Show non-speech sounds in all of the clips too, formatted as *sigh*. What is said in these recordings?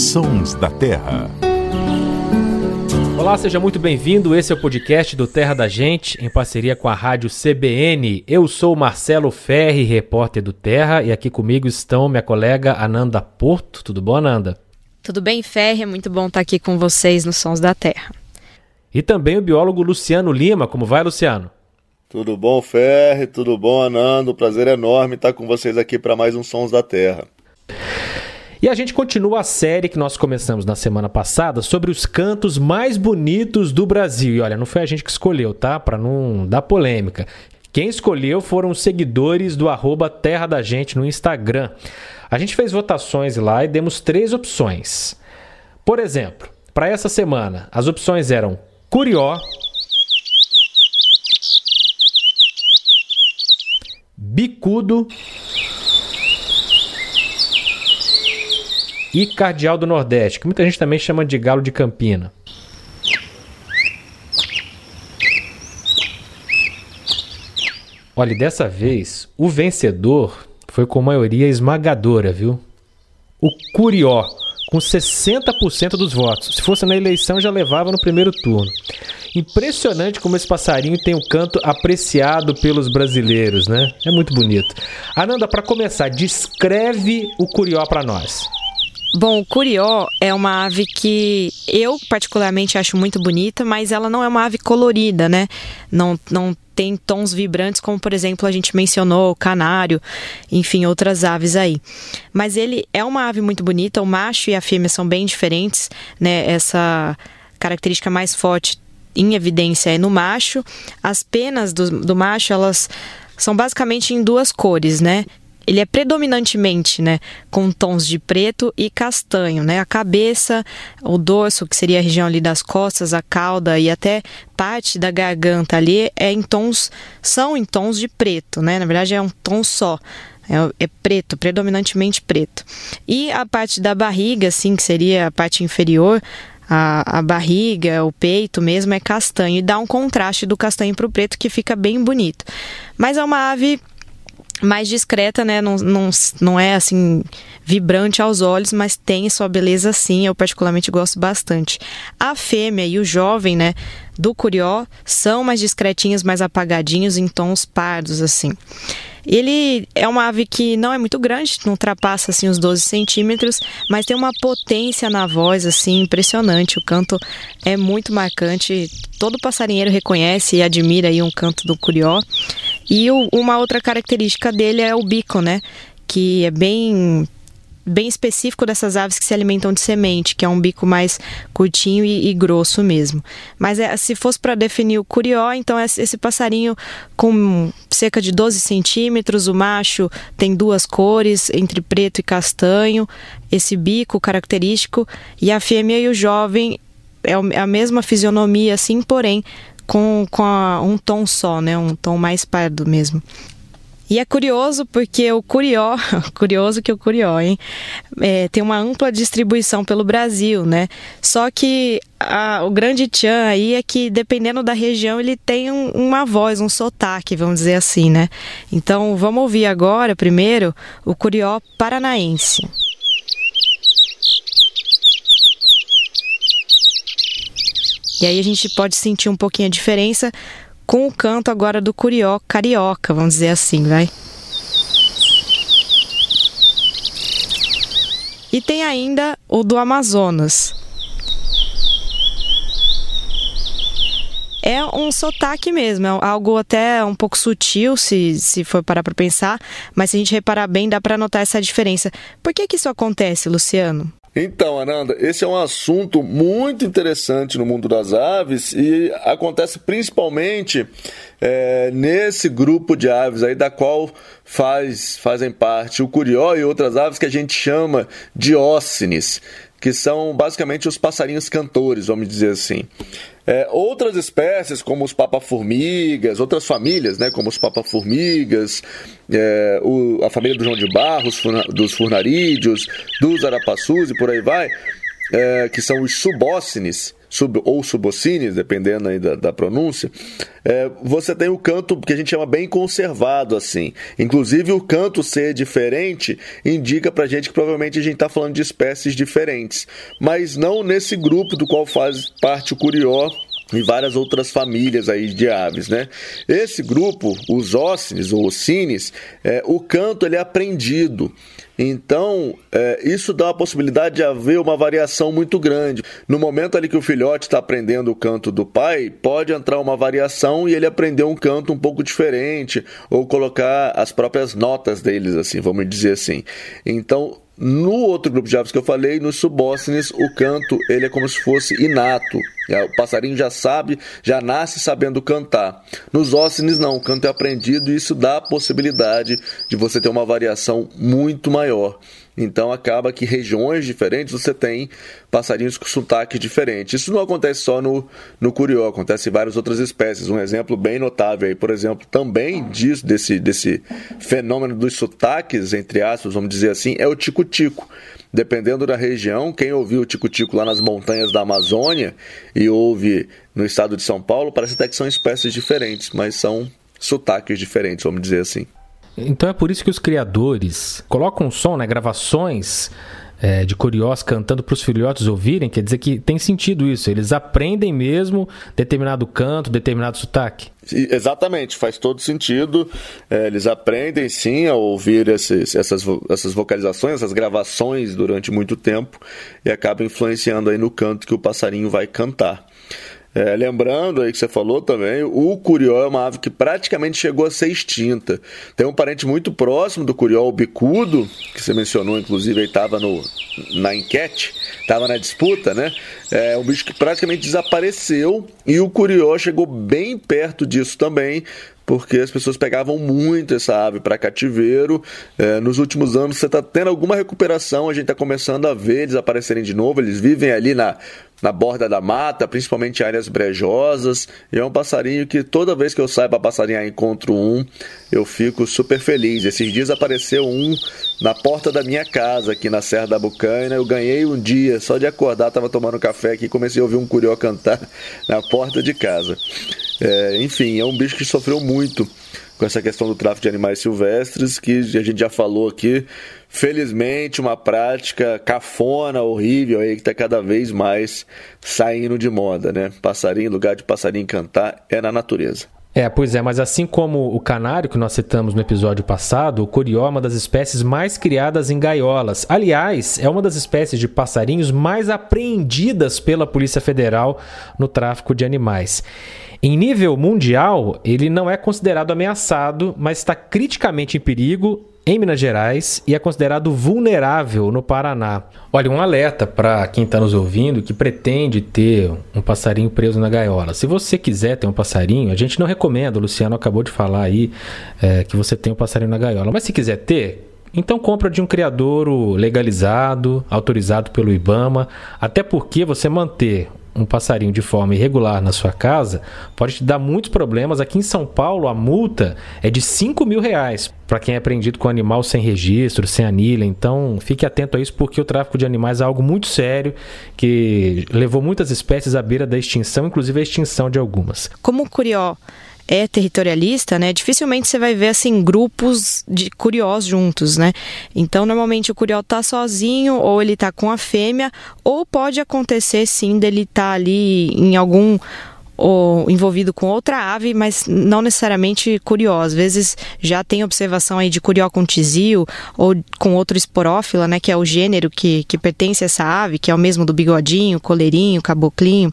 Sons da Terra. Olá, seja muito bem-vindo. Esse é o podcast do Terra da Gente, em parceria com a rádio CBN. Eu sou Marcelo Ferri, repórter do Terra, e aqui comigo estão minha colega Ananda Porto. Tudo bom, Ananda? Tudo bem, Ferri? É muito bom estar aqui com vocês nos Sons da Terra. E também o biólogo Luciano Lima. Como vai, Luciano? Tudo bom, Ferri? Tudo bom, Anando? Prazer enorme estar com vocês aqui para mais um Sons da Terra. E a gente continua a série que nós começamos na semana passada sobre os cantos mais bonitos do Brasil. E olha, não foi a gente que escolheu, tá? Para não dar polêmica. Quem escolheu foram os seguidores do arroba Terra da Gente no Instagram. A gente fez votações lá e demos três opções. Por exemplo, para essa semana, as opções eram Curió, Bicudo e Cardeal do Nordeste, que muita gente também chama de galo de Campina. Olha, dessa vez o vencedor foi com maioria esmagadora, viu? O Curió, com 60% dos votos. Se fosse na eleição, já levava no primeiro turno. Impressionante como esse passarinho tem um canto apreciado pelos brasileiros, né? É muito bonito. Ananda, para começar, descreve o Curió para nós. Bom, o curió é uma ave que eu particularmente acho muito bonita, mas ela não é uma ave colorida, né? Não, não tem tons vibrantes como, por exemplo, a gente mencionou o canário, enfim, outras aves aí. Mas ele é uma ave muito bonita, o macho e a fêmea são bem diferentes, né? Essa característica mais forte em evidência é no macho. As penas do, do macho, elas são basicamente em duas cores, né? Ele é predominantemente, né, com tons de preto e castanho, né? A cabeça, o dorso, que seria a região ali das costas, a cauda e até parte da garganta ali é em tons são em tons de preto, né? Na verdade é um tom só. É, é, preto, predominantemente preto. E a parte da barriga, assim, que seria a parte inferior, a, a barriga, o peito mesmo é castanho e dá um contraste do castanho para o preto que fica bem bonito. Mas é uma ave mais discreta, né? Não, não, não é assim vibrante aos olhos, mas tem sua beleza sim. Eu particularmente gosto bastante. A fêmea e o jovem, né? Do curió são mais discretinhos, mais apagadinhos, em tons pardos assim. Ele é uma ave que não é muito grande, não ultrapassa assim os 12 centímetros, mas tem uma potência na voz assim impressionante. O canto é muito marcante. Todo passarinheiro reconhece e admira aí um canto do curió. E o, uma outra característica dele é o bico, né? Que é bem bem específico dessas aves que se alimentam de semente, que é um bico mais curtinho e, e grosso mesmo. Mas é, se fosse para definir o curió, então é esse passarinho com cerca de 12 centímetros, o macho tem duas cores, entre preto e castanho, esse bico característico, e a fêmea e o jovem é, é a mesma fisionomia, assim, porém com, com a, um tom só, né? Um tom mais pardo mesmo. E é curioso porque o curió, *laughs* curioso que o curió, hein, é, tem uma ampla distribuição pelo Brasil, né? Só que a, o grande tchan aí é que dependendo da região ele tem um, uma voz, um sotaque, vamos dizer assim, né? Então vamos ouvir agora, primeiro, o curió paranaense. E aí a gente pode sentir um pouquinho a diferença com o canto agora do curió carioca, vamos dizer assim, vai. E tem ainda o do Amazonas. É um sotaque mesmo, é algo até um pouco sutil, se, se for parar para pensar, mas se a gente reparar bem, dá para notar essa diferença. Por que, que isso acontece, Luciano? Então, Ananda, esse é um assunto muito interessante no mundo das aves e acontece principalmente é, nesse grupo de aves aí da qual faz, fazem parte o curió e outras aves que a gente chama de ócines, que são basicamente os passarinhos cantores, vamos dizer assim. É, outras espécies, como os papaformigas, outras famílias, né, como os papaformigas, é, a família do João de Barros, dos furnarídeos, dos arapaçus e por aí vai, é, que são os subócines, sub, ou subocines, dependendo aí da, da pronúncia, é, você tem o canto que a gente chama bem conservado assim. Inclusive o canto ser diferente indica pra gente que provavelmente a gente está falando de espécies diferentes, mas não nesse grupo do qual faz parte o curió e várias outras famílias aí de aves, né? Esse grupo, os ócines ou ocines, é, o canto ele é aprendido. Então, é, isso dá a possibilidade de haver uma variação muito grande. No momento ali que o filhote está aprendendo o canto do pai, pode entrar uma variação e ele aprender um canto um pouco diferente, ou colocar as próprias notas deles, assim, vamos dizer assim. Então, no outro grupo de aves que eu falei, nos subócines, o canto ele é como se fosse inato. É, o passarinho já sabe, já nasce sabendo cantar. Nos ócines não, o canto é aprendido e isso dá a possibilidade de você ter uma variação muito maior. Então acaba que regiões diferentes você tem passarinhos com sotaque diferente. Isso não acontece só no, no curió, acontece em várias outras espécies. Um exemplo bem notável aí, por exemplo, também disso, desse, desse fenômeno dos sotaques, entre aspas, vamos dizer assim, é o tico-tico. Dependendo da região, quem ouviu o tico-tico lá nas montanhas da Amazônia e ouve no estado de São Paulo, parece até que são espécies diferentes, mas são sotaques diferentes, vamos dizer assim. Então é por isso que os criadores colocam som, né, gravações é, de curiós cantando para os filhotes ouvirem, quer dizer que tem sentido isso. Eles aprendem mesmo determinado canto, determinado sotaque. Exatamente, faz todo sentido. É, eles aprendem sim a ouvir esses, essas, essas vocalizações, essas gravações durante muito tempo e acaba influenciando aí no canto que o passarinho vai cantar. É, lembrando aí que você falou também, o curió é uma ave que praticamente chegou a ser extinta. Tem um parente muito próximo do curió, o bicudo, que você mencionou, inclusive, aí estava na enquete, estava na disputa, né? É um bicho que praticamente desapareceu e o curió chegou bem perto disso também, porque as pessoas pegavam muito essa ave para cativeiro. É, nos últimos anos você está tendo alguma recuperação, a gente está começando a ver eles aparecerem de novo. Eles vivem ali na na borda da mata, principalmente em áreas brejosas. E é um passarinho que toda vez que eu saio para passarinhar encontro um, eu fico super feliz. Esses dias apareceu um na porta da minha casa aqui na Serra da Bucaina. Eu ganhei um dia só de acordar, estava tomando café aqui e comecei a ouvir um curió cantar *laughs* na porta de casa. É, enfim, é um bicho que sofreu muito com essa questão do tráfico de animais silvestres, que a gente já falou aqui. Felizmente, uma prática cafona, horrível aí, que está cada vez mais saindo de moda, né? Passarinho, lugar de passarinho cantar é na natureza. É, pois é, mas assim como o canário que nós citamos no episódio passado, o curió é uma das espécies mais criadas em gaiolas. Aliás, é uma das espécies de passarinhos mais apreendidas pela Polícia Federal no tráfico de animais. Em nível mundial, ele não é considerado ameaçado, mas está criticamente em perigo em Minas Gerais e é considerado vulnerável no Paraná. Olha, um alerta para quem está nos ouvindo que pretende ter um passarinho preso na gaiola. Se você quiser ter um passarinho, a gente não recomenda, o Luciano acabou de falar aí é, que você tem um passarinho na gaiola, mas se quiser ter, então compra de um criadouro legalizado, autorizado pelo IBAMA, até porque você manter um passarinho de forma irregular na sua casa pode te dar muitos problemas. Aqui em São Paulo, a multa é de 5 mil reais para quem é apreendido com animal sem registro, sem anilha. Então, fique atento a isso, porque o tráfico de animais é algo muito sério que levou muitas espécies à beira da extinção, inclusive a extinção de algumas. Como curió é territorialista, né, dificilmente você vai ver assim grupos de curiosos juntos, né? Então, normalmente o curió tá sozinho ou ele tá com a fêmea, ou pode acontecer sim dele tá ali em algum ou envolvido com outra ave, mas não necessariamente curió. Às vezes já tem observação aí de curió com tizio ou com outro esporófila, né, que é o gênero que, que pertence a essa ave, que é o mesmo do bigodinho, coleirinho, caboclinho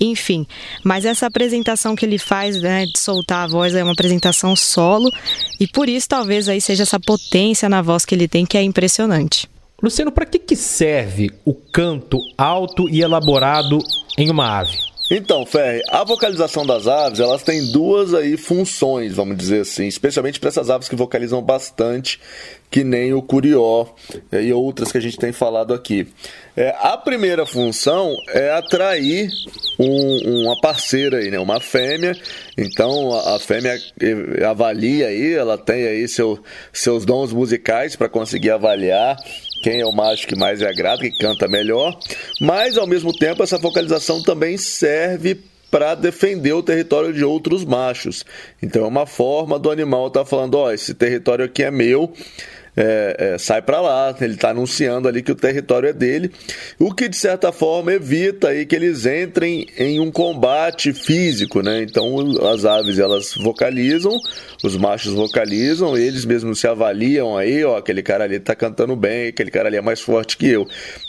enfim. Mas essa apresentação que ele faz, né, de soltar a voz, é uma apresentação solo e por isso talvez aí seja essa potência na voz que ele tem que é impressionante. Luciano, para que, que serve o canto alto e elaborado em uma ave? Então, Ferre, a vocalização das aves, elas têm duas aí funções, vamos dizer assim, especialmente para essas aves que vocalizam bastante, que nem o curió e outras que a gente tem falado aqui. É, a primeira função é atrair um, uma parceira aí, né? Uma fêmea. Então a, a fêmea avalia aí, ela tem aí seu, seus dons musicais para conseguir avaliar quem é o macho que mais agrada, que canta melhor, mas ao mesmo tempo essa vocalização também serve para defender o território de outros machos. Então é uma forma do animal estar tá falando, ó, oh, esse território aqui é meu, é, é, sai para lá, ele está anunciando ali que o território é dele, o que de certa forma evita aí que eles entrem em um combate físico, né? Então as aves elas vocalizam, os machos vocalizam, eles mesmos se avaliam aí, ó, aquele cara ali está cantando bem, aquele cara ali é mais forte que eu,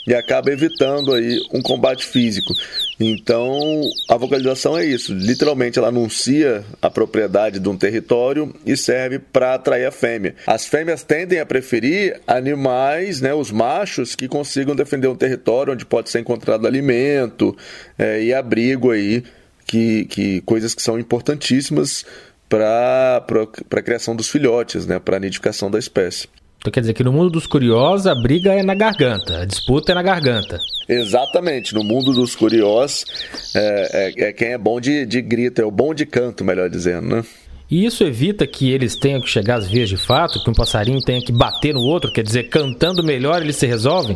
e acaba evitando aí um combate físico. Então, a vocalização é isso. Literalmente, ela anuncia a propriedade de um território e serve para atrair a fêmea. As fêmeas tendem a preferir animais, né, os machos, que consigam defender um território onde pode ser encontrado alimento é, e abrigo aí, que, que coisas que são importantíssimas para a criação dos filhotes, né, para a nidificação da espécie. Então quer dizer que no mundo dos curiosos a briga é na garganta, a disputa é na garganta. Exatamente, no mundo dos curiosos é, é, é quem é bom de, de grito, é o bom de canto, melhor dizendo, né? E isso evita que eles tenham que chegar às vias de fato, que um passarinho tenha que bater no outro, quer dizer, cantando melhor eles se resolvem?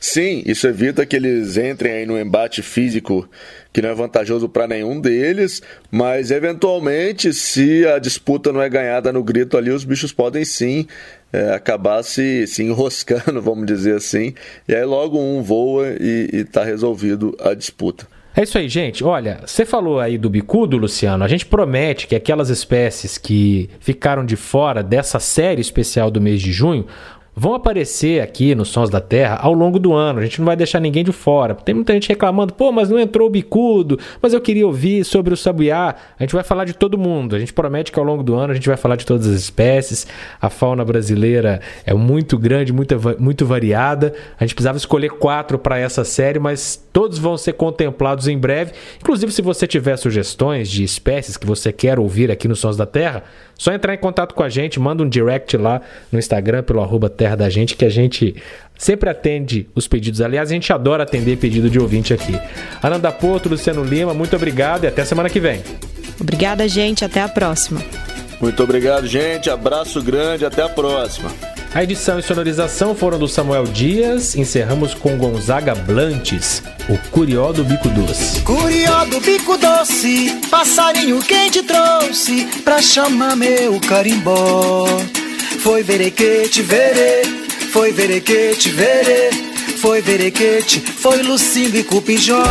Sim, isso evita que eles entrem aí no embate físico que não é vantajoso para nenhum deles, mas eventualmente, se a disputa não é ganhada no grito ali, os bichos podem sim é, acabar se, se enroscando, *laughs* vamos dizer assim, e aí logo um voa e está resolvido a disputa. É isso aí, gente. Olha, você falou aí do bicudo, Luciano. A gente promete que aquelas espécies que ficaram de fora dessa série especial do mês de junho vão aparecer aqui nos Sons da Terra ao longo do ano. A gente não vai deixar ninguém de fora. Tem muita gente reclamando, pô, mas não entrou o bicudo, mas eu queria ouvir sobre o sabiá. A gente vai falar de todo mundo. A gente promete que ao longo do ano a gente vai falar de todas as espécies. A fauna brasileira é muito grande, muito, muito variada. A gente precisava escolher quatro para essa série, mas todos vão ser contemplados em breve. Inclusive, se você tiver sugestões de espécies que você quer ouvir aqui nos Sons da Terra, só entrar em contato com a gente, manda um direct lá no Instagram pelo arroba Terra da Gente, que a gente sempre atende os pedidos. Aliás, a gente adora atender pedido de ouvinte aqui. Ananda Porto, Luciano Lima, muito obrigado e até semana que vem. Obrigada, gente. Até a próxima. Muito obrigado, gente. Abraço grande. Até a próxima. A edição e sonorização foram do Samuel Dias. Encerramos com Gonzaga Blantes, o Curió do Bico Doce. Curió do Bico Doce, passarinho quem te trouxe pra chamar meu carimbó. Foi verequete, verê, foi verequete, verê, foi verequete, foi Lucindo e Cupijó.